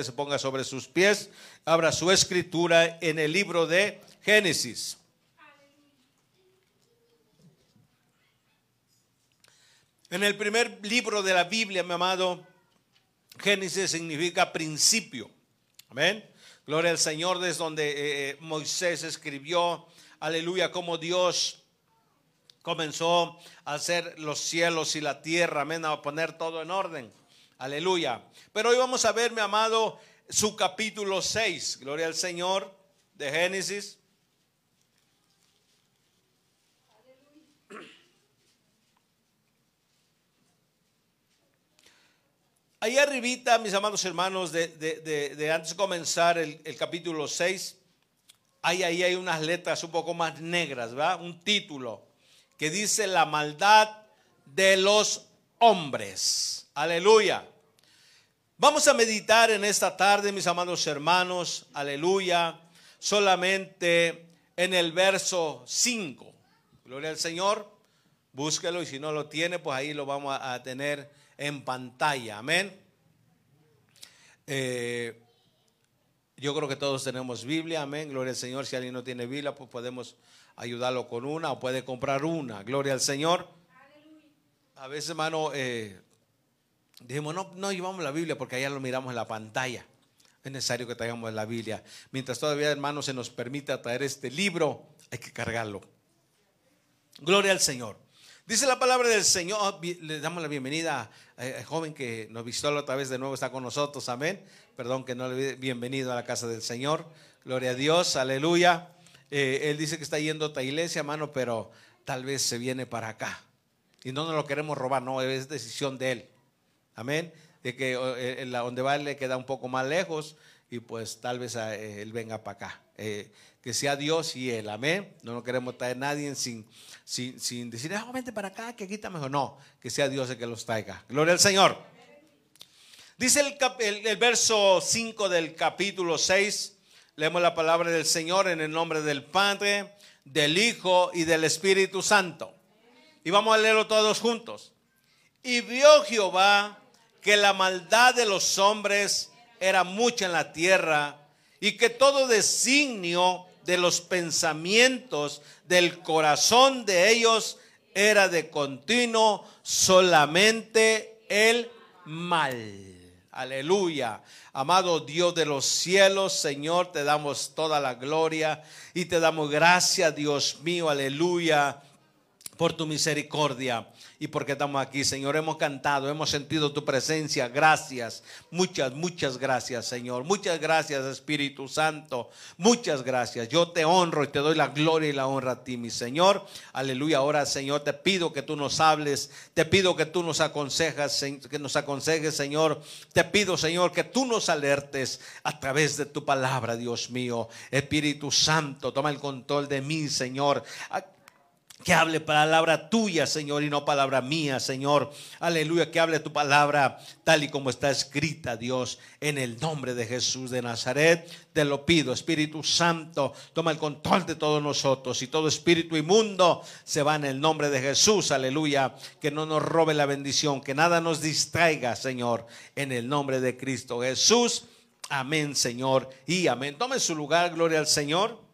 que se ponga sobre sus pies, abra su escritura en el libro de Génesis. En el primer libro de la Biblia, mi amado, Génesis significa principio. Amén. Gloria al Señor, desde donde eh, eh, Moisés escribió, aleluya, como Dios comenzó a hacer los cielos y la tierra, amén, a poner todo en orden. Aleluya. Pero hoy vamos a ver, mi amado, su capítulo 6. Gloria al Señor de Génesis. Ahí arribita, mis amados hermanos, de, antes de comenzar el, capítulo 6, ahí, ahí hay unas letras un poco más negras, ¿verdad? Un título que dice la maldad de los hombres. Aleluya. Vamos a meditar en esta tarde, mis amados hermanos, aleluya, solamente en el verso 5. Gloria al Señor. Búsquelo y si no lo tiene, pues ahí lo vamos a tener en pantalla. Amén. Eh, yo creo que todos tenemos Biblia, amén. Gloria al Señor. Si alguien no tiene Biblia, pues podemos ayudarlo con una o puede comprar una. Gloria al Señor. A veces, hermano, eh, dijimos, no, no llevamos la Biblia porque allá lo miramos en la pantalla. Es necesario que traigamos la Biblia. Mientras todavía, hermano, se nos permita traer este libro, hay que cargarlo. Gloria al Señor. Dice la palabra del Señor, le damos la bienvenida al joven que nos visitó la otra vez de nuevo, está con nosotros, amén. Perdón que no le bienvenido a la casa del Señor. Gloria a Dios, aleluya. Eh, él dice que está yendo a otra iglesia, hermano, pero tal vez se viene para acá. Y no nos lo queremos robar, no, es decisión de él. Amén. De que eh, donde va le queda un poco más lejos y pues tal vez eh, él venga para acá. que sea Dios y él, amén. No nos queremos traer a nadie sin sin, decir, ah, vente para acá, que aquí está mejor. No, que sea Dios el que los traiga. Gloria al Señor. Dice el, el, verso 5 del capítulo 6, leemos la palabra del Señor en el nombre del Padre, del Hijo y del Espíritu Santo. Y vamos a leerlo todos juntos. Y vio Jehová que la maldad de los hombres era mucha en la tierra y que todo designio de los pensamientos del corazón de ellos era de continuo solamente el mal. Aleluya. Amado Dios de los cielos, Señor, te damos toda la gloria y te damos gracias, Dios mío, aleluya, por tu misericordia y porque estamos aquí, Señor. Hemos cantado, hemos sentido tu presencia. Gracias, muchas, muchas gracias, Señor. Muchas gracias, Espíritu Santo. Muchas gracias. Yo te honro y te doy la gloria y la honra a ti, mi Señor. Aleluya. Ahora, Señor, te pido que tú nos hables. Te pido que tú nos aconsejas, que nos aconsejes, Señor. Te pido, Señor, que tú nos alertes a través de tu palabra, Dios mío. Espíritu Santo, toma el control de mí, Señor. Que hable palabra tuya, Señor, y no palabra mía, Señor. Aleluya, que hable tu palabra tal y como está escrita, Dios, en el nombre de Jesús de Nazaret. Te lo pido, Espíritu Santo, toma el control de todos nosotros y todo espíritu inmundo se va en el nombre de Jesús, aleluya. Que no nos robe la bendición, que nada nos distraiga, Señor, en el nombre de Cristo Jesús. Amén, Señor, y amén. Tome su lugar, gloria al Señor.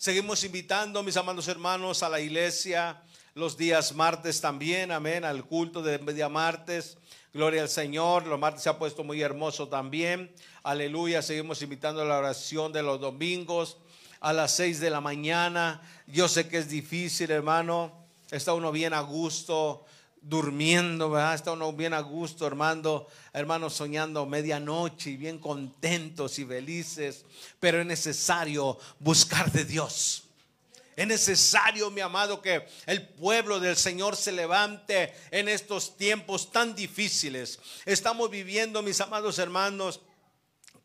Seguimos invitando, mis amados hermanos, a la iglesia los días martes también, amén, al culto de media martes. Gloria al Señor, los martes se ha puesto muy hermoso también. Aleluya, seguimos invitando a la oración de los domingos a las seis de la mañana. Yo sé que es difícil, hermano. Está uno bien a gusto durmiendo, ¿verdad? Está uno bien a gusto, hermano, hermano, soñando medianoche y bien contentos y felices, pero es necesario buscar de Dios. Es necesario, mi amado, que el pueblo del Señor se levante en estos tiempos tan difíciles. Estamos viviendo, mis amados hermanos,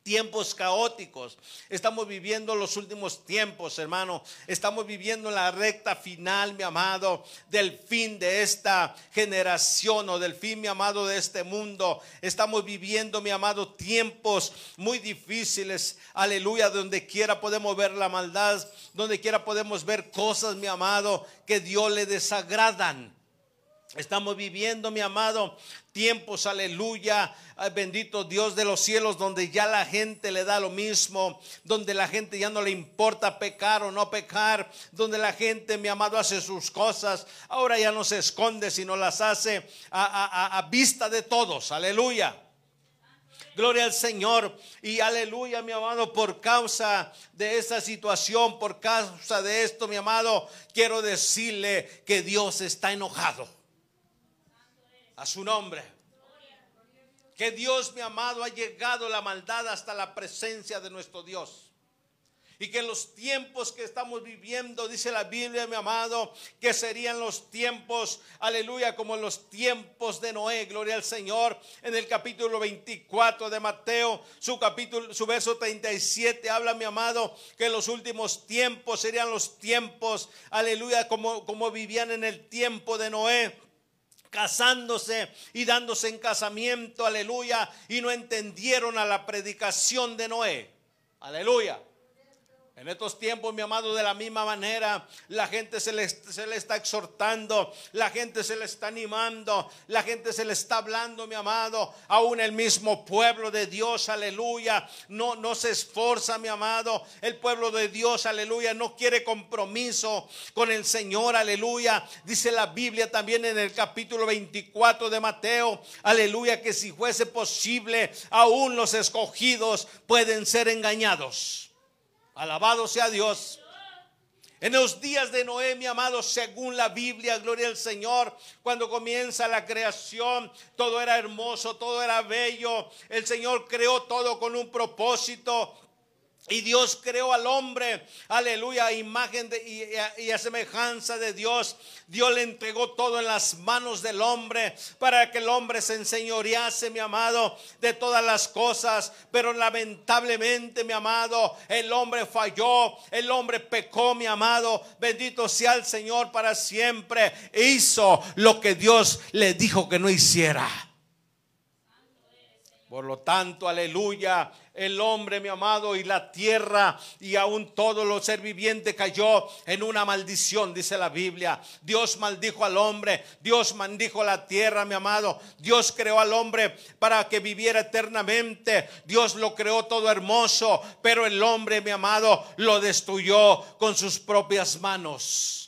tiempos caóticos. Estamos viviendo los últimos tiempos, hermano. Estamos viviendo la recta final, mi amado, del fin de esta generación o del fin, mi amado, de este mundo. Estamos viviendo, mi amado, tiempos muy difíciles. Aleluya, donde quiera podemos ver la maldad, donde quiera podemos ver cosas, mi amado, que Dios le desagradan. Estamos viviendo, mi amado, tiempos, aleluya, bendito Dios de los cielos, donde ya la gente le da lo mismo, donde la gente ya no le importa pecar o no pecar, donde la gente, mi amado, hace sus cosas, ahora ya no se esconde, sino las hace a, a vista de todos, aleluya. Gloria al Señor. Y aleluya, mi amado, por causa de esta situación, por causa de esto, mi amado, quiero decirle que Dios está enojado a su nombre. Que Dios, mi amado, ha llegado la maldad hasta la presencia de nuestro Dios. Y que los tiempos que estamos viviendo, dice la Biblia, mi amado, que serían los tiempos, aleluya, como los tiempos de Noé, gloria al Señor. En el capítulo 24 de Mateo, su capítulo, su verso 37, habla, mi amado, que los últimos tiempos serían los tiempos, aleluya, como, como vivían en el tiempo de Noé casándose y dándose en casamiento, aleluya, y no entendieron a la predicación de Noé, aleluya. En estos tiempos, mi amado, de la misma manera, la gente se le, se le, está exhortando, la gente se le está animando, la gente se le está hablando, mi amado, aún el mismo pueblo de Dios, aleluya, no, no se esforza, mi amado, el pueblo de Dios, aleluya, no quiere compromiso con el Señor, aleluya. Dice la Biblia también en el capítulo 24 de Mateo, aleluya, que si fuese posible, aún los escogidos pueden ser engañados. Alabado sea Dios. En los días de Noé, mi amado, según la Biblia, gloria al Señor, cuando comienza la creación, todo era hermoso, todo era bello. El Señor creó todo con un propósito. Y Dios creó al hombre, aleluya, a imagen de, y, a, semejanza de Dios. Dios le entregó todo en las manos del hombre para que el hombre se enseñorease, mi amado, de todas las cosas. Pero lamentablemente, mi amado, el hombre falló, el hombre pecó, mi amado. Bendito sea el Señor para siempre. Hizo lo que Dios le dijo que no hiciera. Por lo tanto, aleluya, el hombre, mi amado, y la tierra y aún todo lo ser viviente cayó en una maldición, dice la Biblia. Dios maldijo al hombre, Dios maldijo la tierra, mi amado. Dios creó al hombre para que viviera eternamente. Dios lo creó todo hermoso, pero el hombre, mi amado, lo destruyó con sus propias manos.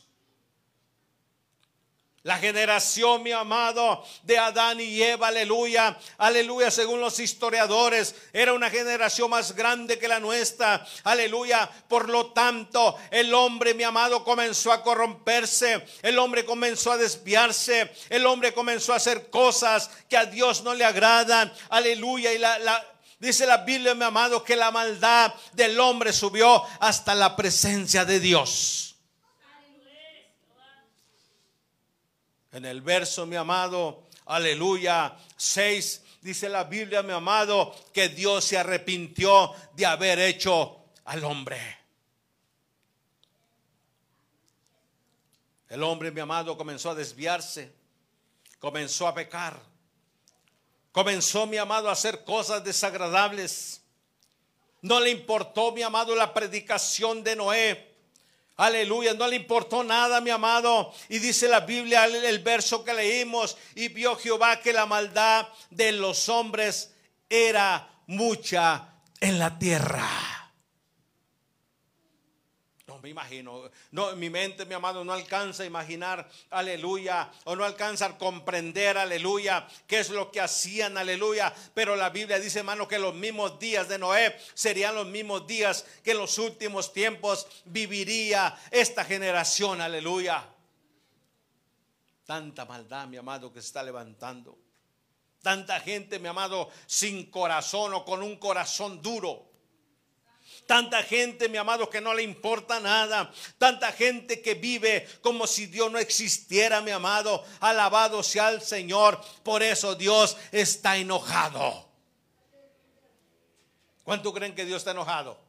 La generación, mi amado, de Adán y Eva, aleluya, aleluya, según los historiadores, era una generación más grande que la nuestra, aleluya. Por lo tanto, el hombre, mi amado, comenzó a corromperse, el hombre comenzó a desviarse, el hombre comenzó a hacer cosas que a Dios no le agradan, aleluya. Y la, dice la Biblia, mi amado, que la maldad del hombre subió hasta la presencia de Dios. En el verso, mi amado, aleluya, 6, dice la Biblia, mi amado, que Dios se arrepintió de haber hecho al hombre. El hombre, mi amado, comenzó a desviarse, comenzó a pecar, comenzó, mi amado, a hacer cosas desagradables. No le importó, mi amado, la predicación de Noé. Aleluya, no le importó nada, mi amado. Y dice la Biblia, el verso que leímos, y vio Jehová que la maldad de los hombres era mucha en la tierra me imagino. No, mi mente, mi amado, no alcanza a imaginar, aleluya, o no alcanza a comprender, aleluya, qué es lo que hacían, aleluya. Pero la Biblia dice, hermano, que los mismos días de Noé serían los mismos días que en los últimos tiempos viviría esta generación, aleluya. Tanta maldad, mi amado, que se está levantando. Tanta gente, mi amado, sin corazón o con un corazón duro. Tanta gente, mi amado, que no le importa nada. Tanta gente que vive como si Dios no existiera, mi amado. Alabado sea el Señor. Por eso Dios está enojado. ¿Cuánto creen que Dios está enojado?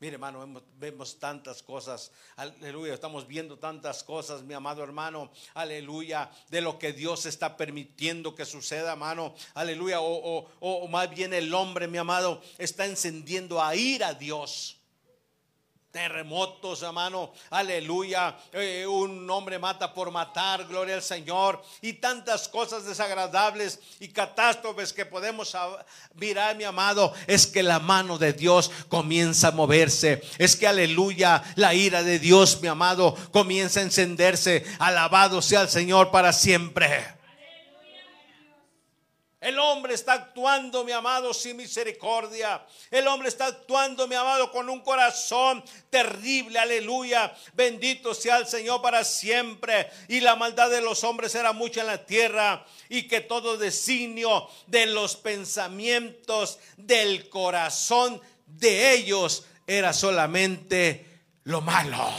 Mire, hermano, vemos, tantas cosas. Aleluya, estamos viendo tantas cosas, mi amado hermano. Aleluya, de lo que Dios está permitiendo que suceda, hermano. Aleluya, o, o más bien el hombre, mi amado, está encendiendo a ir a Dios. Terremotos, hermano, aleluya, eh, un hombre mata por matar, gloria al Señor, y tantas cosas desagradables y catástrofes que podemos mirar, mi amado, es que la mano de Dios comienza a moverse, es que aleluya, la ira de Dios, mi amado, comienza a encenderse, alabado sea el Señor para siempre. El hombre está actuando, mi amado, sin misericordia. El hombre está actuando, mi amado, con un corazón terrible. Aleluya. Bendito sea el Señor para siempre. Y la maldad de los hombres era mucha en la tierra. Y que todo designio de los pensamientos del corazón de ellos era solamente lo malo.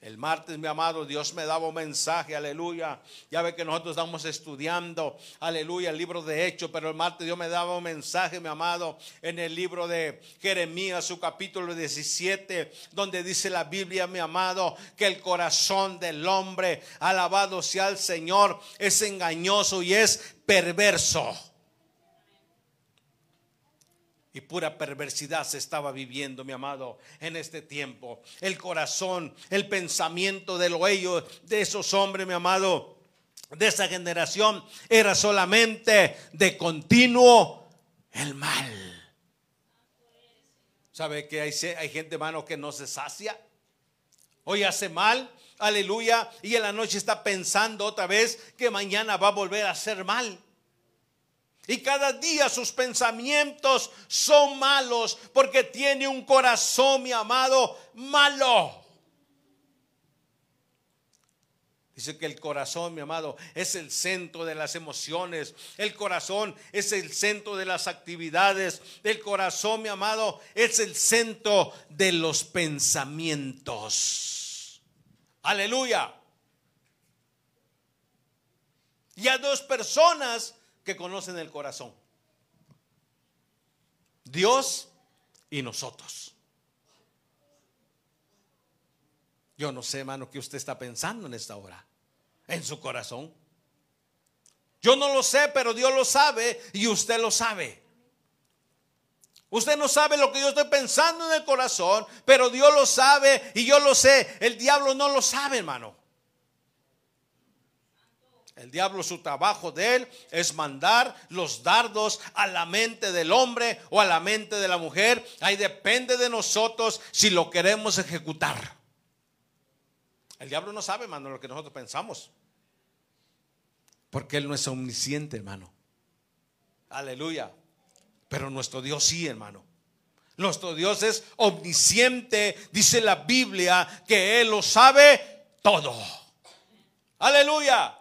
El martes, mi amado, Dios me daba un mensaje, aleluya. Ya ve que nosotros estamos estudiando, aleluya, el libro de Hechos, pero el martes Dios me daba un mensaje, mi amado, en el libro de Jeremías, su capítulo 17, donde dice la Biblia, mi amado, que el corazón del hombre, alabado sea el Señor, es engañoso y es perverso y pura perversidad se estaba viviendo, mi amado, en este tiempo. El corazón, el pensamiento de lo ellos, de esos hombres, mi amado, de esa generación, era solamente de continuo el mal. ¿Sabe que hay, hay gente, hermano, que no se sacia? Hoy hace mal, aleluya, y en la noche está pensando otra vez que mañana va a volver a hacer mal. Y cada día sus pensamientos son malos porque tiene un corazón, mi amado, malo. Dice que el corazón, mi amado, es el centro de las emociones. El corazón es el centro de las actividades. El corazón, mi amado, es el centro de los pensamientos. Aleluya. Y a dos personas que conocen el corazón. Dios y nosotros. Yo no sé, hermano, qué usted está pensando en esta hora, en su corazón. Yo no lo sé, pero Dios lo sabe y usted lo sabe. Usted no sabe lo que yo estoy pensando en el corazón, pero Dios lo sabe y yo lo sé. El diablo no lo sabe, hermano. El diablo, su trabajo de él es mandar los dardos a la mente del hombre o a la mente de la mujer. Ahí depende de nosotros si lo queremos ejecutar. El diablo no sabe, hermano, lo que nosotros pensamos. Porque él no es omnisciente, hermano. Aleluya. Pero nuestro Dios sí, hermano. Nuestro Dios es omnisciente. Dice la Biblia que Él lo sabe todo. Aleluya.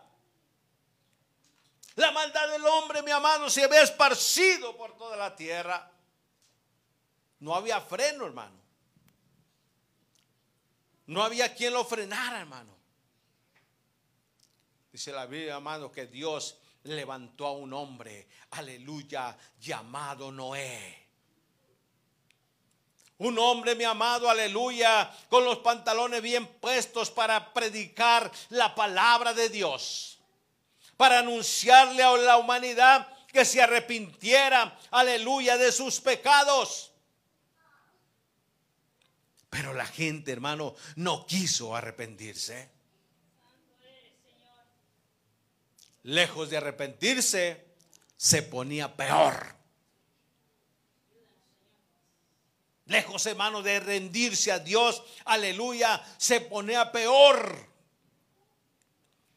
La maldad del hombre, mi amado, se había esparcido por toda la tierra. No había freno, hermano. No había quien lo frenara, hermano. Dice la Biblia, amado, que Dios levantó a un hombre, aleluya, llamado Noé. Un hombre, mi amado, aleluya, con los pantalones bien puestos para predicar la palabra de Dios para anunciarle a la humanidad que se arrepintiera, aleluya, de sus pecados. Pero la gente, hermano, no quiso arrepentirse. Lejos de arrepentirse, se ponía peor. Lejos, hermano, de rendirse a Dios, aleluya, se ponía peor.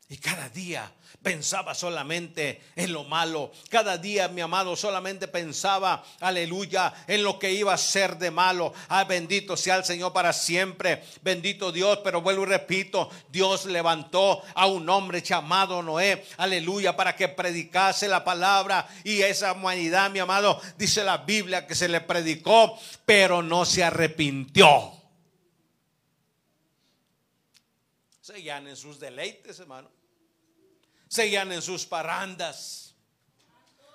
Y cada día pensaba solamente en lo malo. Cada día, mi amado, solamente pensaba, aleluya, en lo que iba a ser de malo. Ah, bendito sea el Señor para siempre. Bendito Dios, pero vuelvo y repito, Dios levantó a un hombre llamado Noé, aleluya, para que predicase la palabra. Y esa humanidad, mi amado, dice la Biblia que se le predicó, pero no se arrepintió. Seguían en sus deleites, hermano seguían en sus parandas,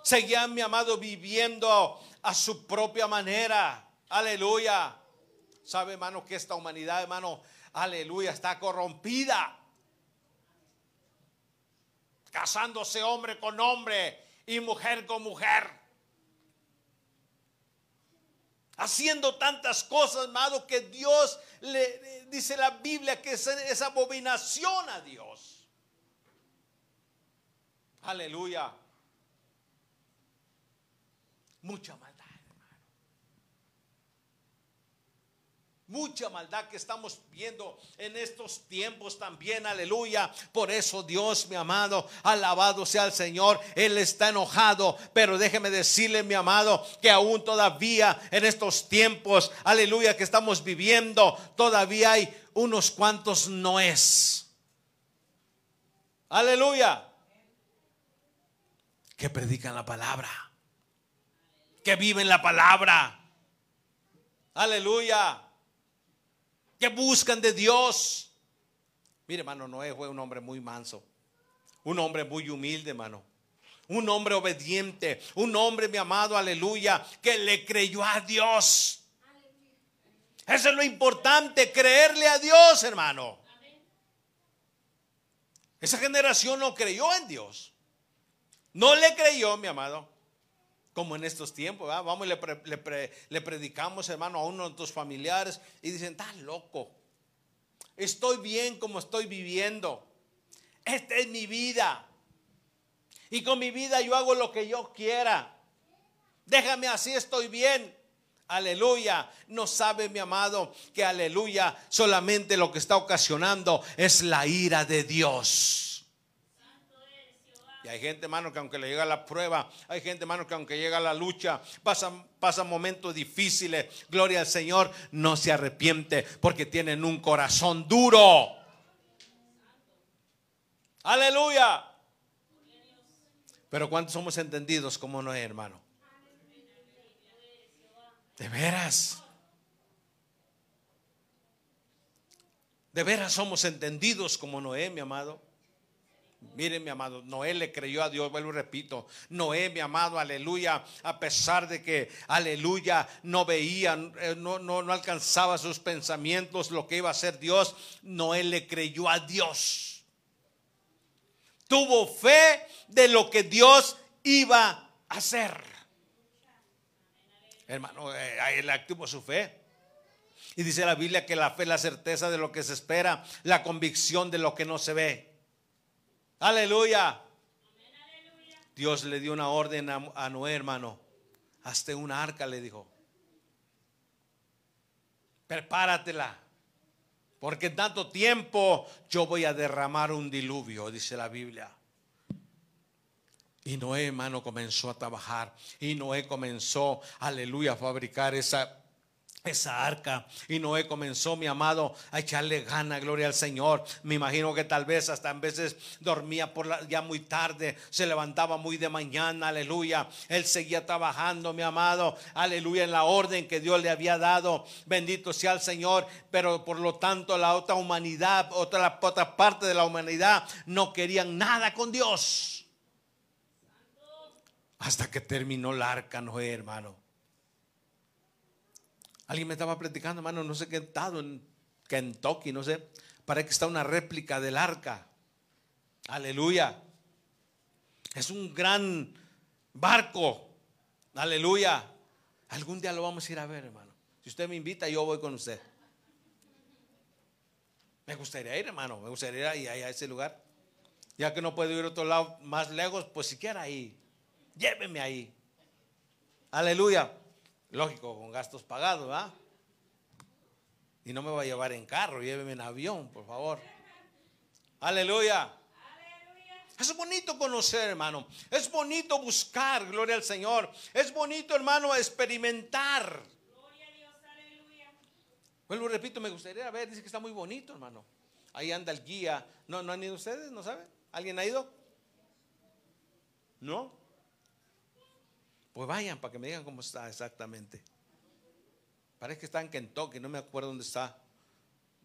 seguían, mi amado, viviendo a su propia manera. Aleluya. ¿Sabe, hermano, que esta humanidad, hermano, aleluya, está corrompida? Casándose hombre con hombre y mujer con mujer. haciendo tantas cosas, amado, que Dios le, dice la Biblia que es, es abominación a Dios. Aleluya. Mucha maldad. Mucha maldad que estamos viendo en estos tiempos también, aleluya. Por eso Dios, mi amado, alabado sea el Señor. Él está enojado, pero déjeme decirle, mi amado, que aún todavía en estos tiempos, aleluya, que estamos viviendo, todavía hay unos cuantos noes. Aleluya. Que predican la palabra. Que viven la palabra. Aleluya que buscan de Dios. Mire, hermano, Noé fue un hombre muy manso, un hombre muy humilde, hermano. Un hombre obediente, un hombre, mi amado, aleluya, que le creyó a Dios. Eso es lo importante, creerle a Dios, hermano. Esa generación no creyó en Dios. No le creyó, mi amado como en estos tiempos, vamos y le, predicamos, hermano, a uno de nuestros familiares y dicen, está loco, estoy bien como estoy viviendo, esta es mi vida y con mi vida yo hago lo que yo quiera, déjame así, estoy bien. Aleluya. No sabe mi amado que aleluya solamente lo que está ocasionando es la ira de Dios. Y hay gente, hermano, que aunque le llega la prueba, hay gente, hermano, que aunque llega la lucha, pasan, pasan momentos difíciles, gloria al Señor, no se arrepiente porque tienen un corazón duro. Aleluya. Pero ¿cuántos somos entendidos como no es, hermano? De veras. De veras somos entendidos como Noé, mi amado. Miren, mi amado, Noé le creyó a Dios, vuelvo y repito. Noé, mi amado, aleluya, a pesar de que, aleluya, no veía, eh, no, no, no alcanzaba sus pensamientos lo que iba a hacer Dios, Noé le creyó a Dios. Tuvo fe de lo que Dios iba a hacer. Hermano, eh, él activó su fe. Y dice la Biblia que la fe es la certeza de lo que se espera, la convicción de lo que no se ve. Aleluya. Dios le dio una orden a, Noé, hermano. Hasta un arca le dijo. Prepáratela. Porque en tanto tiempo yo voy a derramar un diluvio, dice la Biblia. Y Noé, hermano, comenzó a trabajar. Y Noé comenzó, aleluya, a fabricar esa esa arca. Y Noé comenzó, mi amado, a echarle gana, gloria al Señor. Me imagino que tal vez hasta en veces dormía por la, ya muy tarde, se levantaba muy de mañana, aleluya. Él seguía trabajando, mi amado, aleluya, en la orden que Dios le había dado. Bendito sea el Señor. Pero por lo tanto, la otra humanidad, otra, otra parte de la humanidad, no querían nada con Dios. Hasta que terminó el arca, Noé, hermano. Alguien me estaba platicando, hermano, no sé qué estado en Kentucky, no sé. Parece que está una réplica del arca. Aleluya. Es un gran barco. Aleluya. Algún día lo vamos a ir a ver, hermano. Si usted me invita, yo voy con usted. Me gustaría ir, hermano. Me gustaría ir a, ese lugar. Ya que no puedo ir a otro lado más lejos, pues siquiera ahí. Lléveme ahí. Aleluya. Lógico, con gastos pagados, ¿va? Y no me va a llevar en carro, lléveme en avión, por favor. Aleluya. Es bonito conocer, hermano. Es bonito buscar, gloria al Señor. Es bonito, hermano, experimentar. Gloria a Dios, aleluya. Vuelvo, repito, me gustaría ver, dice que está muy bonito, hermano. Ahí anda el guía. ¿No, no han ido ustedes? ¿No saben? ¿Alguien ha ido? ¿No? Pues vayan para que me digan cómo está exactamente. Parece que está en Kentucky, no me acuerdo dónde está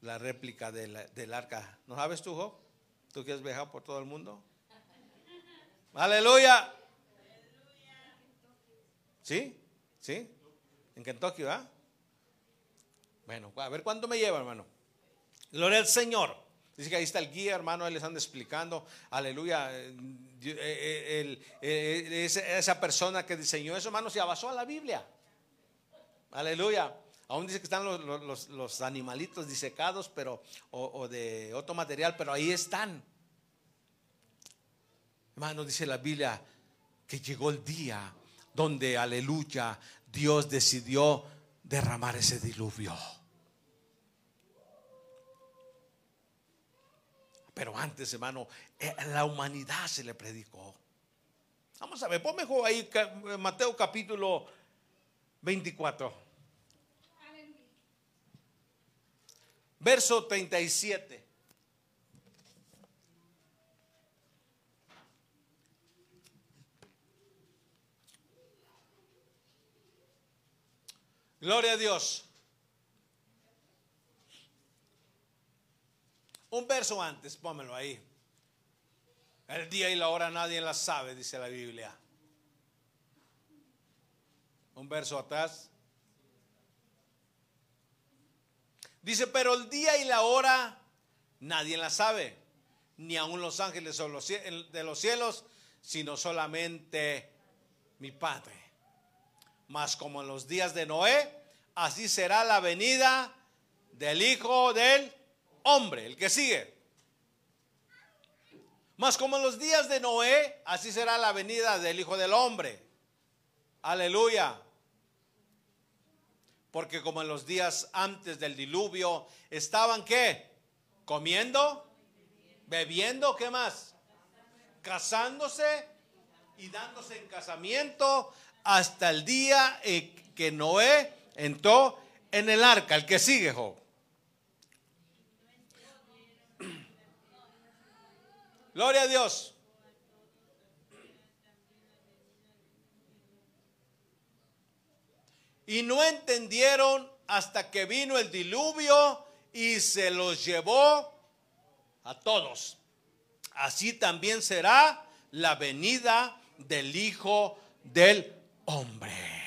la réplica del arca. ¿No sabes tú, Job? ¿Tú quieres viajar por todo el mundo? Aleluya. ¿Sí? ¿Sí? En Kentucky, ¿va? Bueno, a ver cuánto me lleva, hermano. Gloria al Señor. Dice que ahí está el guía, hermano, él les anda explicando. Aleluya. Eh, eh, esa persona que diseñó eso, hermano, se basó a la Biblia. Aleluya. Aún dice que están los, animalitos disecados, pero, o, de otro material, pero ahí están. Hermano, dice la Biblia que llegó el día donde, aleluya, Dios decidió derramar ese diluvio. Pero antes, hermano, eh, la humanidad se le predicó. Vamos a ver, ponme ahí Mateo capítulo 24. Verso 37. Gloria a Dios. Un verso antes, pómelo ahí. El día y la hora nadie la sabe, dice la Biblia. Un verso atrás. Dice, pero el día y la hora nadie la sabe, ni aun los ángeles de los cielos, sino solamente mi Padre. Mas como en los días de Noé, así será la venida del Hijo del Hombre, el que sigue. Mas como en los días de Noé, así será la venida del Hijo del Hombre. Aleluya. Porque como en los días antes del diluvio, estaban qué? Comiendo, bebiendo, ¿qué más? Casándose y dándose en casamiento hasta el día que Noé entró en el arca, el que sigue, Job. Gloria a Dios. Y no entendieron hasta que vino el diluvio y se los llevó a todos. Así también será la venida del Hijo del Hombre.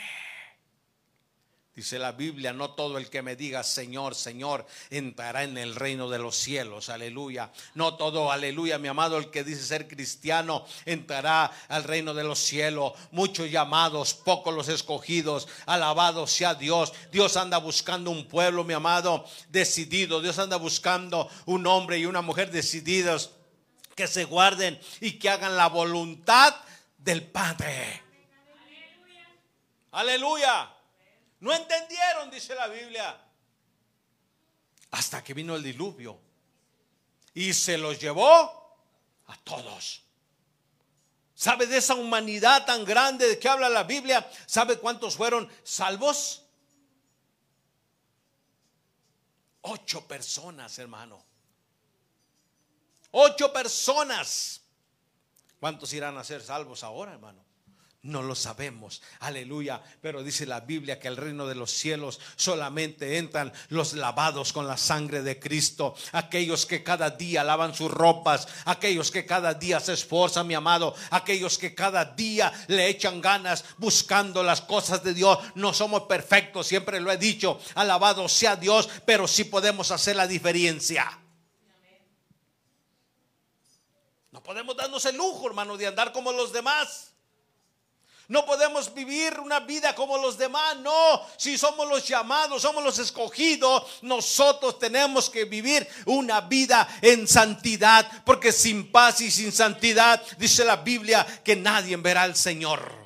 Dice la Biblia, no todo el que me diga Señor, Señor, entrará en el reino de los cielos. Aleluya. No todo, aleluya, mi amado, el que dice ser cristiano, entrará al reino de los cielos. Muchos llamados, pocos los escogidos. Alabado sea Dios. Dios anda buscando un pueblo, mi amado, decidido. Dios anda buscando un hombre y una mujer decididos que se guarden y que hagan la voluntad del Padre. Aleluya. No entendieron, dice la Biblia. Hasta que vino el diluvio. Y se los llevó a todos. ¿Sabe de esa humanidad tan grande de que habla la Biblia? ¿Sabe cuántos fueron salvos? Ocho personas, hermano. Ocho personas. ¿Cuántos irán a ser salvos ahora, hermano? No lo sabemos, aleluya. Pero dice la Biblia que el reino de los cielos solamente entran los lavados con la sangre de Cristo. Aquellos que cada día lavan sus ropas, aquellos que cada día se esfuerzan, mi amado, aquellos que cada día le echan ganas buscando las cosas de Dios. No somos perfectos, siempre lo he dicho, alabado sea Dios, pero sí podemos hacer la diferencia. No podemos darnos el lujo, hermano, de andar como los demás. No podemos vivir una vida como los demás, no. Si somos los llamados, somos los escogidos, nosotros tenemos que vivir una vida en santidad, porque sin paz y sin santidad, dice la Biblia, que nadie verá al Señor.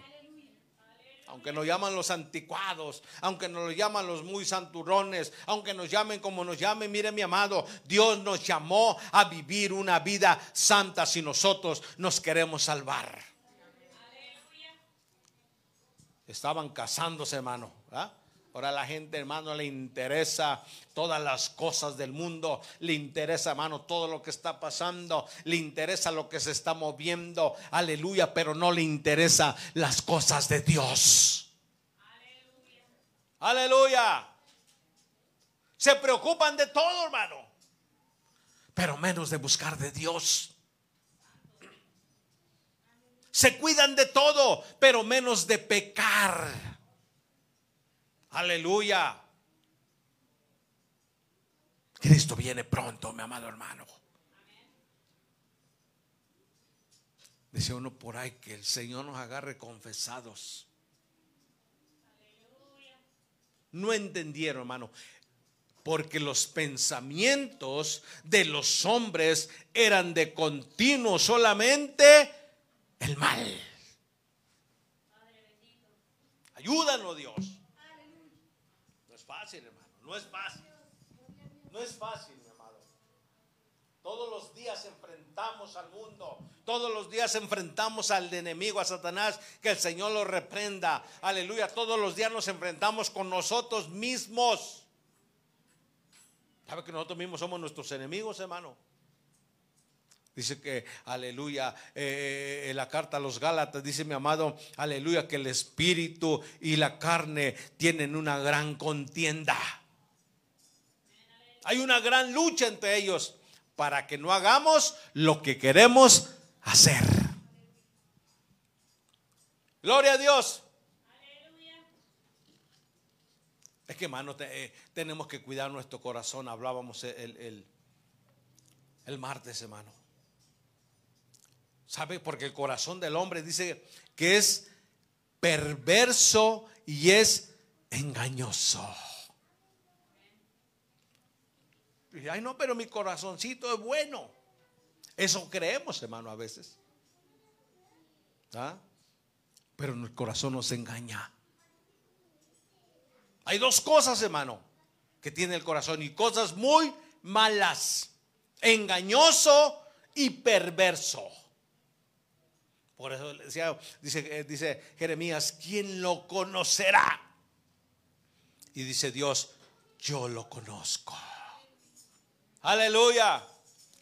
Aunque nos llaman los anticuados, aunque nos llaman los muy santurrones, aunque nos llamen como nos llamen, mire mi amado, Dios nos llamó a vivir una vida santa si nosotros nos queremos salvar estaban casándose, hermano. Ahora la gente, hermano, le interesa todas las cosas del mundo, le interesa, hermano, todo lo que está pasando, le interesa lo que se está moviendo, aleluya, pero no le interesa las cosas de Dios. Aleluya. Aleluya. Se preocupan de todo, hermano, pero menos de buscar de Dios. Se cuidan de todo, pero menos de pecar. Aleluya. Cristo viene pronto, mi amado hermano. Dice uno por ahí que el Señor nos agarre confesados. No entendieron, hermano. Porque los pensamientos de los hombres eran de continuo solamente el mal. Ayúdanos, Dios. No es fácil, hermano. No es fácil. No es fácil, mi amado. Todos los días enfrentamos al mundo. Todos los días enfrentamos al enemigo, a Satanás. Que el Señor lo reprenda. Aleluya. Todos los días nos enfrentamos con nosotros mismos. ¿Sabe que nosotros mismos somos nuestros enemigos, hermano? Dice que, aleluya, eh, en la carta a los Gálatas, dice mi amado, aleluya, que el espíritu y la carne tienen una gran contienda. Hay una gran lucha entre ellos para que no hagamos lo que queremos hacer. Gloria a Dios. Es que, hermano, eh, tenemos que cuidar nuestro corazón. Hablábamos el, el, el martes, hermano. ¿Sabe? Porque el corazón del hombre dice que es perverso y es engañoso. Ay, no, pero mi corazoncito es bueno. Eso creemos, hermano, a veces. ¿Ah? Pero el corazón nos engaña. Hay dos cosas, hermano, que tiene el corazón y cosas muy malas. Engañoso y perverso. Por eso decía, dice, eh, dice Jeremías, ¿quién lo conocerá? Y dice Dios, yo lo conozco. Aleluya.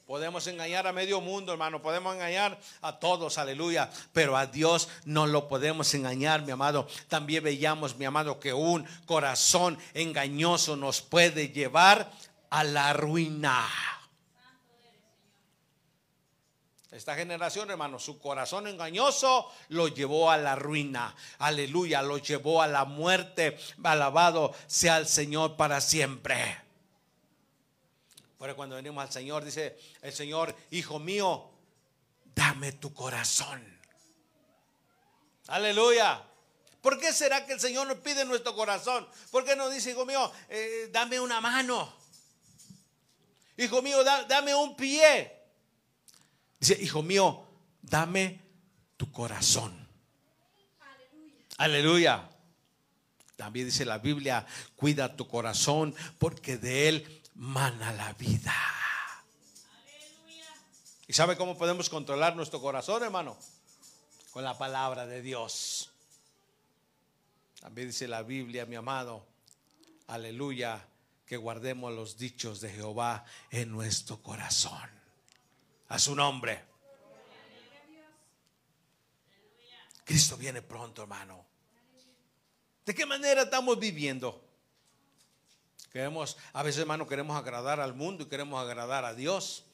Podemos engañar a medio mundo, hermano. Podemos engañar a todos, aleluya. Pero a Dios no lo podemos engañar, mi amado. También veíamos, mi amado, que un corazón engañoso nos puede llevar a la ruina. Esta generación, hermano, su corazón engañoso lo llevó a la ruina. Aleluya, lo llevó a la muerte. Alabado sea el Señor para siempre. Pero cuando venimos al Señor, dice el Señor, hijo mío, dame tu corazón. Aleluya. ¿Por qué será que el Señor nos pide nuestro corazón? ¿Por qué nos dice, hijo mío, eh, dame una mano? Hijo mío, dame un pie. Dice, hijo mío, dame tu corazón. Aleluya. También dice la Biblia, cuida tu corazón porque de él mana la vida. ¿Y sabe cómo podemos controlar nuestro corazón, hermano? Con la palabra de Dios. También dice la Biblia, mi amado, aleluya, que guardemos los dichos de Jehová en nuestro corazón a su nombre. Cristo viene pronto, hermano. ¿De qué manera estamos viviendo? Queremos, a veces, hermano, queremos agradar al mundo y queremos agradar a Dios.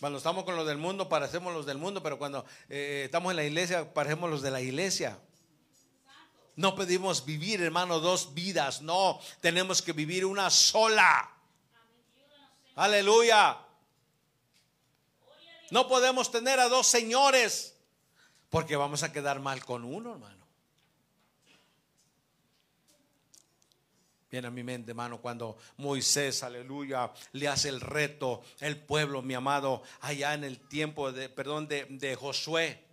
Cuando estamos con los del mundo, parecemos los del mundo, pero cuando eh, estamos en la iglesia, parecemos los de la iglesia. No pedimos vivir, hermano, dos vidas. No, tenemos que vivir una sola. Aleluya. No podemos tener a dos señores porque vamos a quedar mal con uno, hermano. Viene a mi mente, hermano, cuando Moisés, aleluya, le hace el reto, el pueblo, mi amado, allá en el tiempo de, perdón, de, Josué.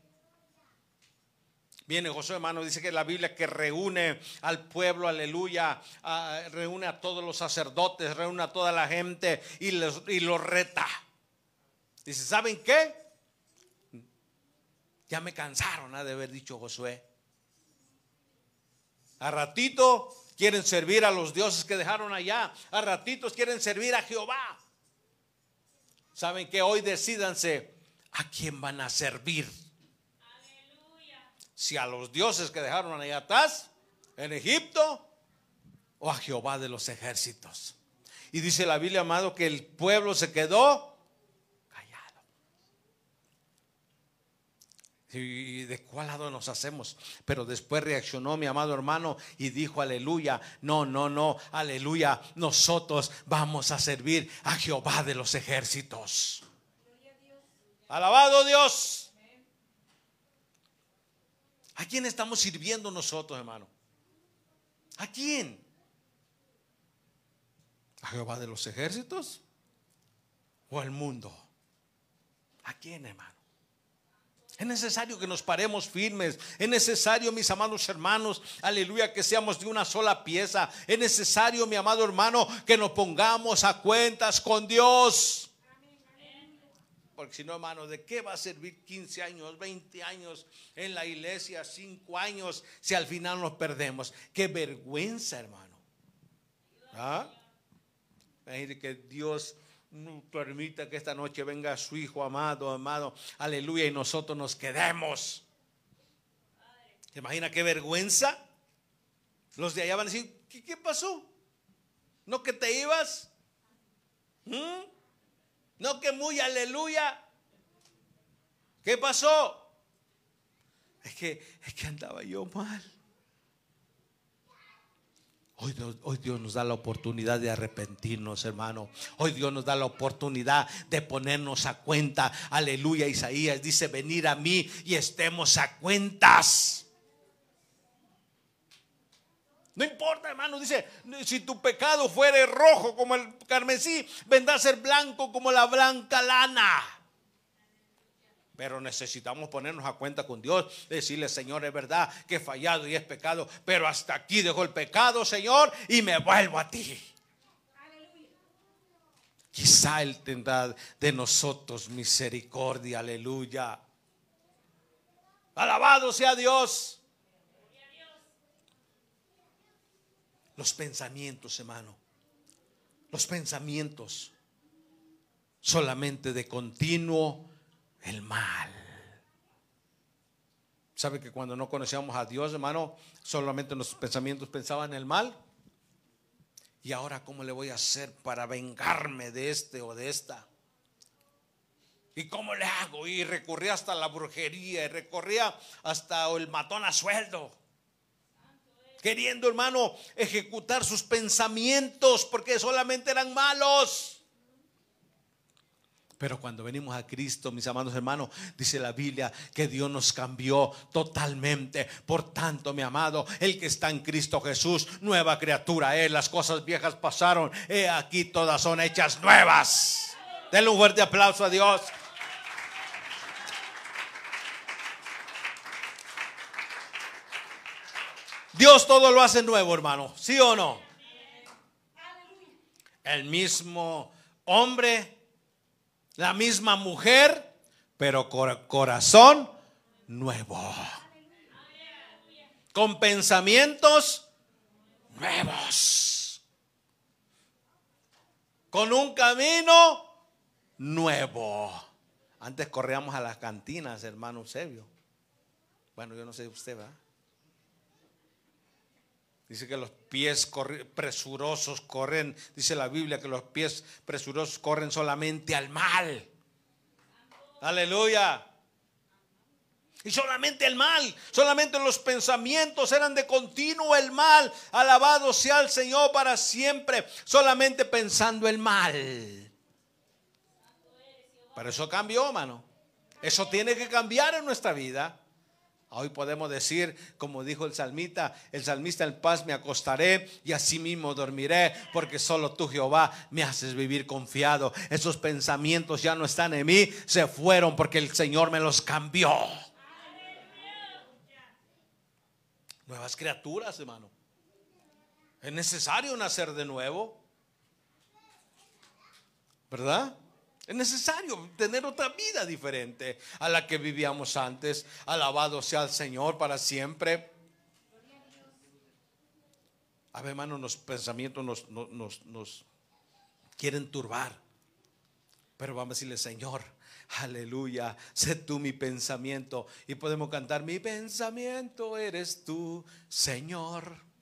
Viene Josué, hermano, dice que la Biblia que reúne al pueblo, aleluya, reúne a todos los sacerdotes, reúne a toda la gente y los, y los reta. Dice, ¿saben qué? Ya me cansaron ¿ah? de haber dicho Josué. A ratito quieren servir a los dioses que dejaron allá. A ratitos quieren servir a Jehová. ¿Saben qué? Hoy decidanse a quién van a servir. Si a los dioses que dejaron allá atrás, en Egipto, o a Jehová de los ejércitos. Y dice la Biblia, amado, que el pueblo se quedó ¿Y de cuál lado nos hacemos? Pero después reaccionó mi amado hermano y dijo, aleluya, no, no, no, aleluya, nosotros vamos a servir a Jehová de los ejércitos. Alabado Dios. ¿A quién estamos sirviendo nosotros, hermano? ¿A quién? ¿A Jehová de los ejércitos? ¿O al mundo? ¿A quién, hermano? Es necesario que nos paremos firmes. Es necesario, mis amados hermanos, aleluya, que seamos de una sola pieza. Es necesario, mi amado hermano, que nos pongamos a cuentas con Dios. Porque si no, hermano, ¿de qué va a servir 15 años, 20 años en la iglesia, 5 años, si al final nos perdemos? Qué vergüenza, hermano. ¿Ah? que Dios permita que esta noche venga su Hijo amado, amado, aleluya, y nosotros nos quedemos. ¿Te imagina qué vergüenza? Los de allá van a decir, ¿qué, pasó? ¿No que te ibas? ¿Mm? ¿No que muy aleluya? ¿Qué pasó? Es que, es que andaba yo mal. Hoy Dios, nos da la oportunidad de arrepentirnos, hermano. Hoy Dios nos da la oportunidad de ponernos a cuenta. Aleluya, Isaías dice, venir a mí y estemos a cuentas. No importa, hermano, dice, si tu pecado fuere rojo como el carmesí, vendrá a ser blanco como la blanca lana. Pero necesitamos ponernos a cuenta con Dios, decirle, Señor, es verdad que he fallado y es pecado, pero hasta aquí dejo el pecado, Señor, y me vuelvo a ti. Quizá Él tendrá de nosotros misericordia, aleluya. Alabado sea Dios. Los pensamientos, hermano. Los pensamientos solamente de continuo el mal. ¿Sabe que cuando no conocíamos a Dios, hermano, solamente nuestros pensamientos pensaban en el mal? ¿Y ahora cómo le voy a hacer para vengarme de este o de esta? ¿Y cómo le hago? Y recurría hasta la brujería, y recorría hasta el matón a sueldo. Queriendo, hermano, ejecutar sus pensamientos porque solamente eran malos. Pero cuando venimos a Cristo, mis amados hermanos, dice la Biblia que Dios nos cambió totalmente. Por tanto, mi amado, el que está en Cristo Jesús, nueva criatura es. Las cosas viejas pasaron. He aquí todas son hechas nuevas. Denle un fuerte aplauso a Dios. Dios todo lo hace nuevo, hermano. ¿Sí o no? El mismo hombre la misma mujer, pero corazón nuevo. Con pensamientos nuevos. Con un camino nuevo. Antes corríamos a las cantinas, hermano Eusebio. Bueno, yo no sé usted, ¿verdad? Dice que los pies presurosos corren, dice la Biblia que los pies presurosos corren solamente al mal. Aleluya. Y solamente el mal, solamente los pensamientos eran de continuo el mal. Alabado sea el Señor para siempre, solamente pensando el mal. Pero eso cambió, hermano. Eso tiene que cambiar en nuestra vida. Hoy podemos decir, como dijo el salmista, el salmista en paz me acostaré y así mismo dormiré, porque solo tú Jehová me haces vivir confiado. Esos pensamientos ya no están en mí, se fueron porque el Señor me los cambió. Nuevas criaturas, hermano. Es necesario nacer de nuevo. ¿Verdad? Es necesario tener otra vida diferente a la que vivíamos antes. Alabado sea el Señor para siempre. A ver, hermano, los pensamientos nos, nos, quieren turbar. Pero vamos a decirle, Señor, aleluya, sé tú mi pensamiento. Y podemos cantar, mi pensamiento eres tú, Señor.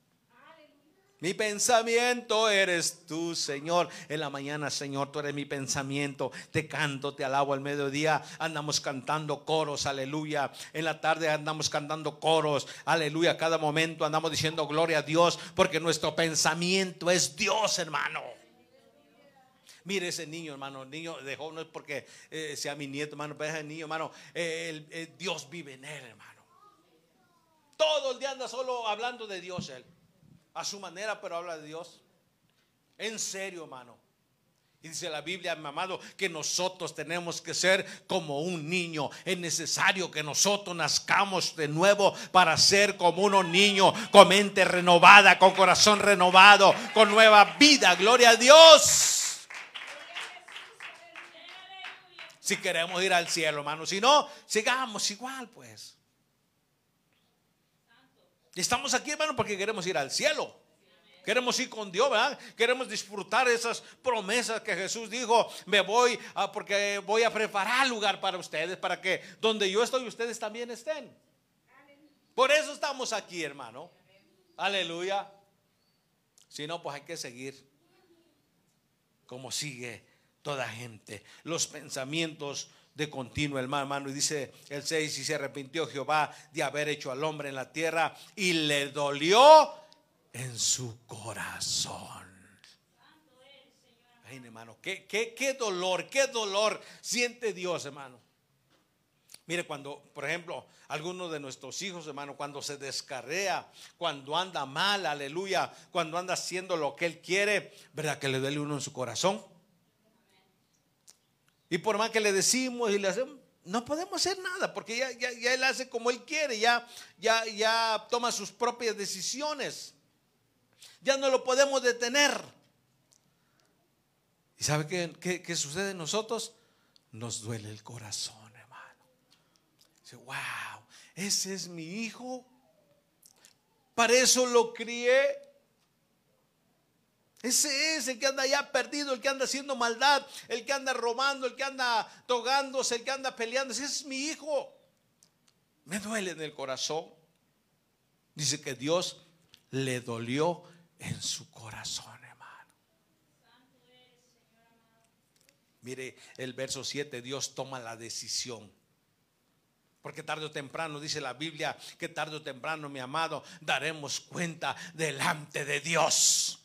Mi pensamiento eres tú, Señor. En la mañana, Señor, tú eres mi pensamiento. Te canto, te alabo al mediodía. Andamos cantando coros, aleluya. En la tarde andamos cantando coros, aleluya. Cada momento andamos diciendo gloria a Dios, porque nuestro pensamiento es Dios, hermano. Mire ese niño, hermano, niño de joven, no es porque eh, sea mi nieto, hermano, pero ese niño, hermano, Dios vive en él, hermano. Todo el día anda solo hablando de Dios, él. A su manera, pero habla de Dios. En serio, hermano. Y dice la Biblia, mi amado, que nosotros tenemos que ser como un niño. Es necesario que nosotros nazcamos de nuevo para ser como unos niños, con mente renovada, con corazón renovado, con nueva vida. Gloria a Dios. Si queremos ir al cielo, hermano. Si no, sigamos igual, pues. Estamos aquí, hermano, porque queremos ir al cielo. Queremos ir con Dios, ¿verdad? Queremos disfrutar esas promesas que Jesús dijo, me voy a, porque voy a preparar lugar para ustedes, para que donde yo estoy ustedes también estén. Por eso estamos aquí, hermano. Aleluya. Si no, pues hay que seguir como sigue toda gente. Los pensamientos de continuo, hermano. Y dice el 6, y se arrepintió Jehová de haber hecho al hombre en la tierra y le dolió en su corazón. Ay, hermano, qué, qué, qué dolor, qué dolor siente Dios, hermano. Mire, cuando, por ejemplo, algunos de nuestros hijos, hermano, cuando se descarrea, cuando anda mal, aleluya, cuando anda haciendo lo que él quiere, ¿verdad? Que le duele uno en su corazón. Y por más que le decimos y le hacemos, no podemos hacer nada, porque ya, ya, ya él hace como él quiere, ya, ya, ya toma sus propias decisiones ya no lo podemos detener. ¿Y sabe qué, qué, sucede en nosotros? Nos duele el corazón, hermano. Dice, wow, ese es mi hijo. Para eso lo crié. Ese es el que anda ya perdido, el que anda haciendo maldad, el que anda robando, el que anda togándose, el que anda peleando. Ese es mi hijo. Me duele en el corazón. Dice que Dios le dolió en su corazón, hermano. Mire el verso 7, Dios toma la decisión. Porque tarde o temprano, dice la Biblia, que tarde o temprano, mi amado, daremos cuenta delante de Dios.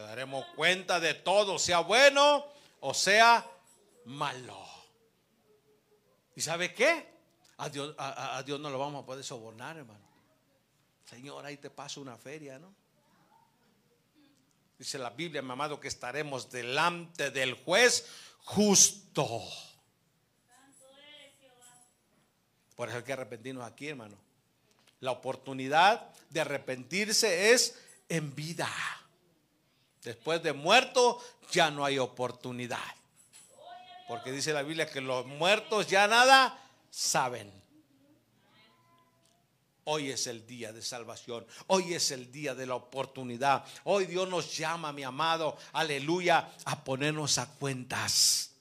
Daremos cuenta de todo, sea bueno o sea malo. ¿Y sabe qué? A Dios, no lo vamos a poder sobornar, hermano. Señor, ahí te paso una feria, ¿no? Dice la Biblia, mi amado, que estaremos delante del juez justo. Por eso hay que arrepentirnos aquí, hermano. La oportunidad de arrepentirse es en vida. Después de muerto ya no hay oportunidad. Porque dice la Biblia que los muertos ya nada saben. Hoy es el día de salvación. Hoy es el día de la oportunidad. Hoy Dios nos llama, mi amado, aleluya, a ponernos a cuentas.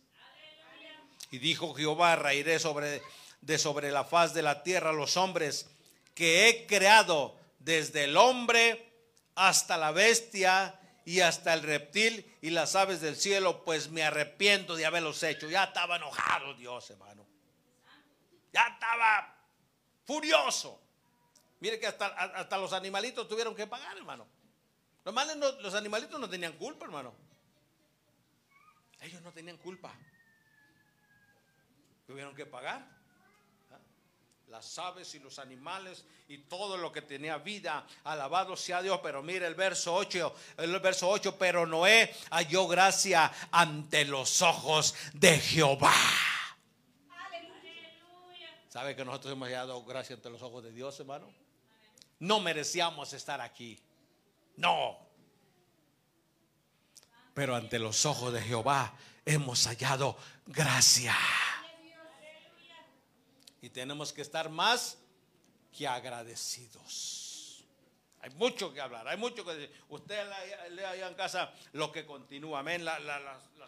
Y dijo Jehová, rairé sobre, de sobre la faz de la tierra los hombres que he creado desde el hombre hasta la bestia y hasta el reptil y las aves del cielo, pues me arrepiento de haberlos hecho. Ya estaba enojado Dios, hermano. Ya estaba furioso. Mire que hasta, hasta los animalitos tuvieron que pagar, hermano. Los, los animalitos no tenían culpa, hermano. Ellos no tenían culpa. Tuvieron que pagar. Las aves y los animales y todo lo que tenía vida. Alabado sea Dios. Pero mire el verso 8. El verso 8. Pero Noé halló gracia ante los ojos de Jehová. ¿Sabe que nosotros hemos hallado gracia ante los ojos de Dios, hermano? no merecíamos estar aquí. No. Pero ante los ojos de Jehová hemos hallado gracia. Y tenemos que estar más que agradecidos. Hay mucho que hablar, hay mucho que decir. Usted lea allá en casa lo que continúa, amén, las,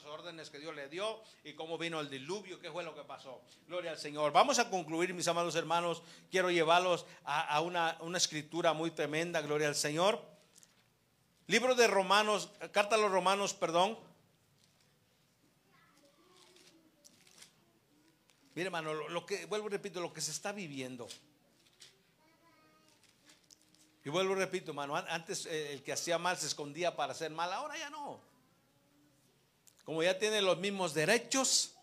órdenes que Dios le dio y cómo vino el diluvio, qué fue lo que pasó. Gloria al Señor. Vamos a concluir, mis amados hermanos. Quiero llevarlos a, una, una escritura muy tremenda, gloria al Señor. Libro de Romanos, carta a los Romanos, perdón. Mire, hermano, lo, que, vuelvo y repito, lo que se está viviendo. Y vuelvo y repito, hermano, antes eh, el que hacía mal se escondía para hacer mal, ahora ya no. Como ya tiene los mismos derechos,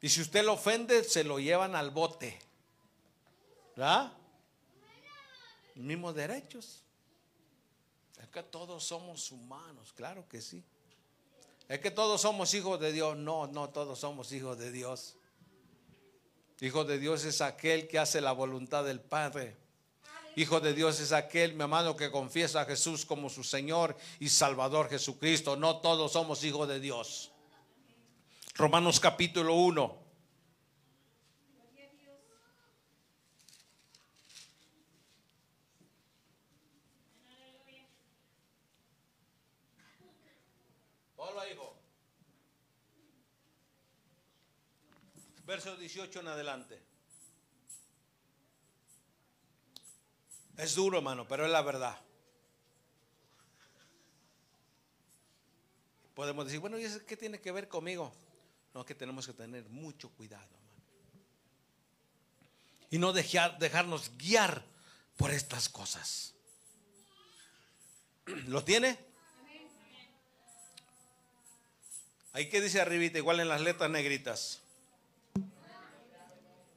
y si usted lo ofende, se lo llevan al bote. ¿Verdad? Mismos derechos. Es que todos somos humanos, claro que sí. Es que todos somos hijos de Dios. No, no todos somos hijos de Dios. Hijo de Dios es aquel que hace la voluntad del Padre. Hijo de Dios es aquel, mi amado, que confiesa a Jesús como su Señor y Salvador Jesucristo. No todos somos hijos de Dios. Romanos capítulo 1. Verso 18 en adelante. Es duro, hermano, pero es la verdad. Podemos decir, bueno, ¿y eso qué tiene que ver conmigo? No, que tenemos que tener mucho cuidado, hermano. Y no dejar, dejarnos guiar por estas cosas. ¿Lo tiene? Ahí que dice arribita, igual en las letras negritas.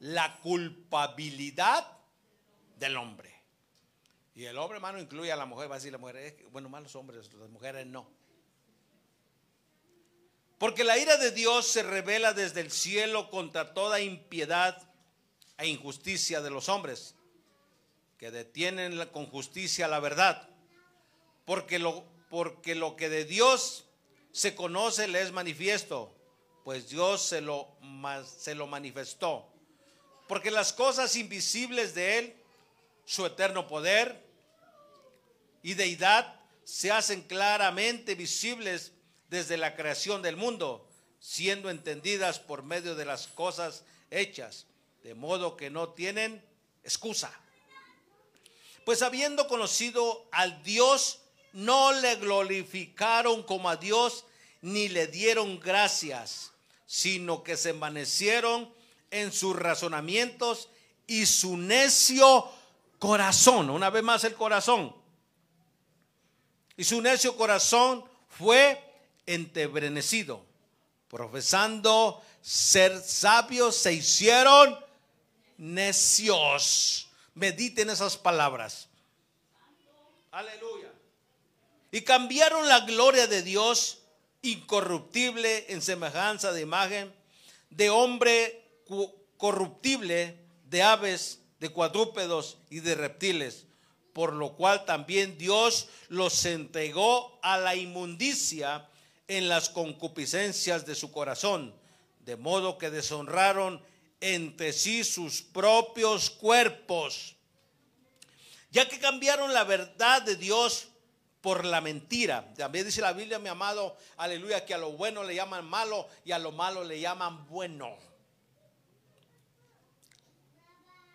La culpabilidad del hombre. Y el hombre, hermano, incluye a la mujer. Va a decir la mujer, bueno, más los hombres, las mujeres no. Porque la ira de Dios se revela desde el cielo contra toda impiedad e injusticia de los hombres, que detienen con justicia la verdad. Porque lo, porque lo que de Dios se conoce le es manifiesto, pues Dios se lo, se lo manifestó. Porque las cosas invisibles de Él, su eterno poder y deidad, se hacen claramente visibles desde la creación del mundo, siendo entendidas por medio de las cosas hechas, de modo que no tienen excusa. Pues habiendo conocido al Dios no le glorificaron como a Dios ni le dieron gracias, sino que se envanecieron en sus razonamientos y su necio corazón, una vez más el corazón, y su necio corazón fue entebrenecido, profesando ser sabios, se hicieron necios. Mediten esas palabras. Aleluya. Y cambiaron la gloria de Dios incorruptible en semejanza de imagen, de hombre corruptible, de aves, de cuadrúpedos y de reptiles, por lo cual también Dios los entregó a la inmundicia en las concupiscencias de su corazón, de modo que deshonraron entre sí sus propios cuerpos, ya que cambiaron la verdad de Dios por la mentira. También dice la Biblia, mi amado, aleluya, que a lo bueno le llaman malo y a lo malo le llaman bueno.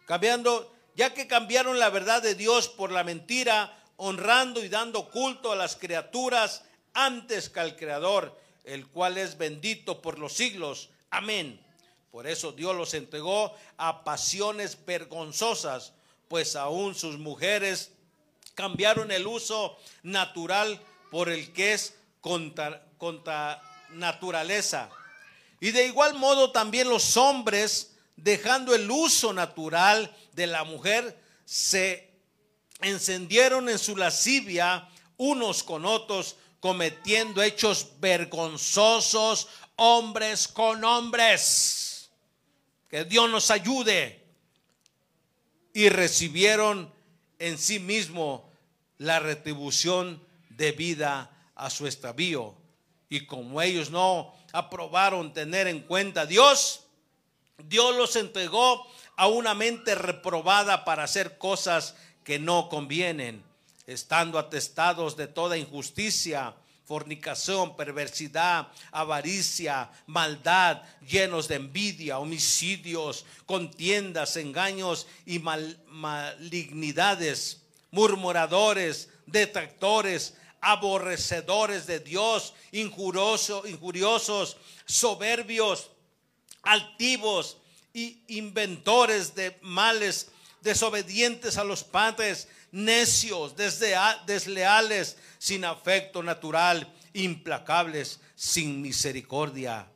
Cambiando, ya que cambiaron la verdad de Dios por la mentira, honrando y dando culto a las criaturas antes que al Creador, el cual es bendito por los siglos. Amén. Por eso Dios los entregó a pasiones vergonzosas, pues aún sus mujeres cambiaron el uso natural por el que es contra, contra naturaleza. Y de igual modo también los hombres, dejando el uso natural de la mujer, se encendieron en su lascivia unos con otros, cometiendo hechos vergonzosos, hombres con hombres. Que Dios nos ayude. Y recibieron en sí mismo la retribución debida a su extravío. Y como ellos no aprobaron tener en cuenta a Dios, Dios los entregó a una mente reprobada para hacer cosas que no convienen, estando atestados de toda injusticia, fornicación, perversidad, avaricia, maldad, llenos de envidia, homicidios, contiendas, engaños y malignidades, murmuradores, detractores, aborrecedores de Dios, injuriosos, soberbios, altivos y inventores de males, desobedientes a los padres, necios, desleales, sin afecto natural, implacables, sin misericordia,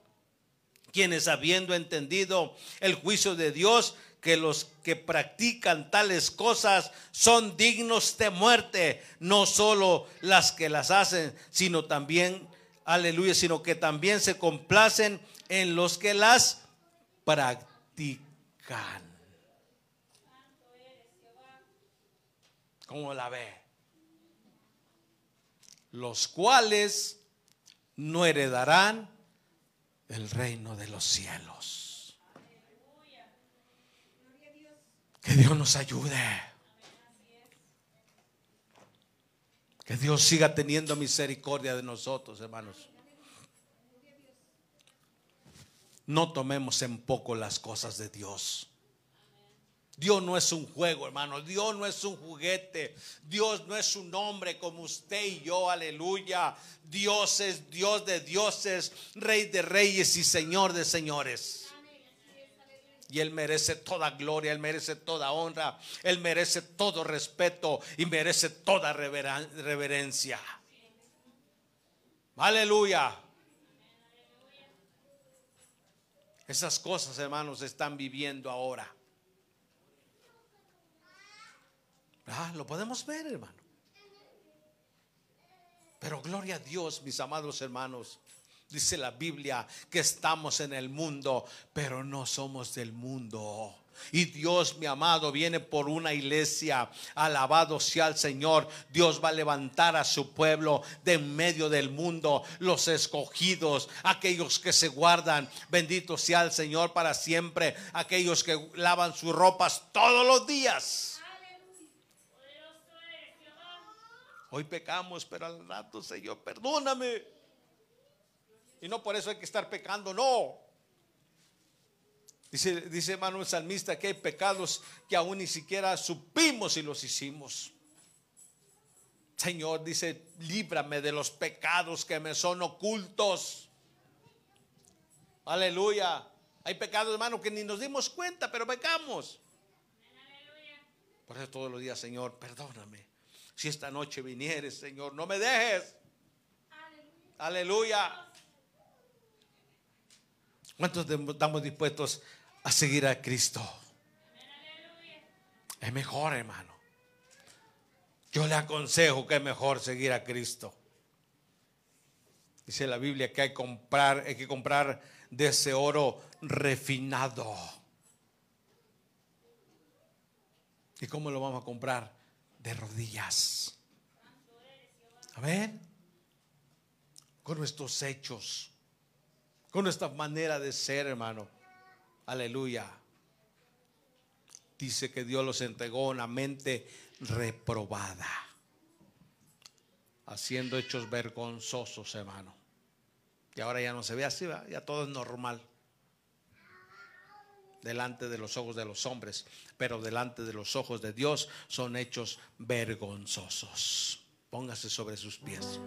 quienes habiendo entendido el juicio de Dios, que los que practican tales cosas son dignos de muerte, no solo las que las hacen, sino también, aleluya, sino que también se complacen en los que las practican. ¿Cómo la ve? Los cuales no heredarán el reino de los cielos. Que Dios nos ayude. Que Dios siga teniendo misericordia de nosotros, hermanos. No tomemos en poco las cosas de Dios. Dios no es un juego, hermano. Dios no es un juguete. Dios no es un hombre como usted y yo. Aleluya. Dios es Dios de dioses, Rey de reyes y Señor de señores. Y Él merece toda gloria, Él merece toda honra, Él merece todo respeto y merece toda reverencia. Aleluya. Esas cosas, hermanos, están viviendo ahora. Ah, lo podemos ver, hermano. Pero gloria a Dios, mis amados hermanos. Dice la Biblia que estamos en el mundo, pero no somos del mundo. Y Dios, mi amado, viene por una iglesia. Alabado sea el Señor. Dios va a levantar a su pueblo de en medio del mundo, los escogidos, aquellos que se guardan. Bendito sea el Señor para siempre. Aquellos que lavan sus ropas todos los días. Hoy pecamos, pero al rato, Señor, perdóname. Y no por eso hay que estar pecando, no. Dice, dice hermano el salmista que hay pecados que aún ni siquiera supimos y los hicimos. Señor, dice, líbrame de los pecados que me son ocultos. Aleluya. Hay pecados, hermano, que ni nos dimos cuenta, pero pecamos. Por eso todos los días, Señor, perdóname. Si esta noche vinieres, Señor, no me dejes. Aleluya. ¿Cuántos estamos dispuestos a seguir a Cristo? Es mejor, hermano. Yo le aconsejo que es mejor seguir a Cristo. Dice la Biblia que hay, comprar, hay que comprar de ese oro refinado. ¿Y cómo lo vamos a comprar? de rodillas. Amén. Con nuestros hechos, con nuestra manera de ser, hermano. Aleluya. Dice que Dios los entregó una mente reprobada, haciendo hechos vergonzosos, hermano. Y ahora ya no se ve así, ya todo es normal delante de los ojos de los hombres, pero delante de los ojos de Dios son hechos vergonzosos. Póngase sobre sus pies.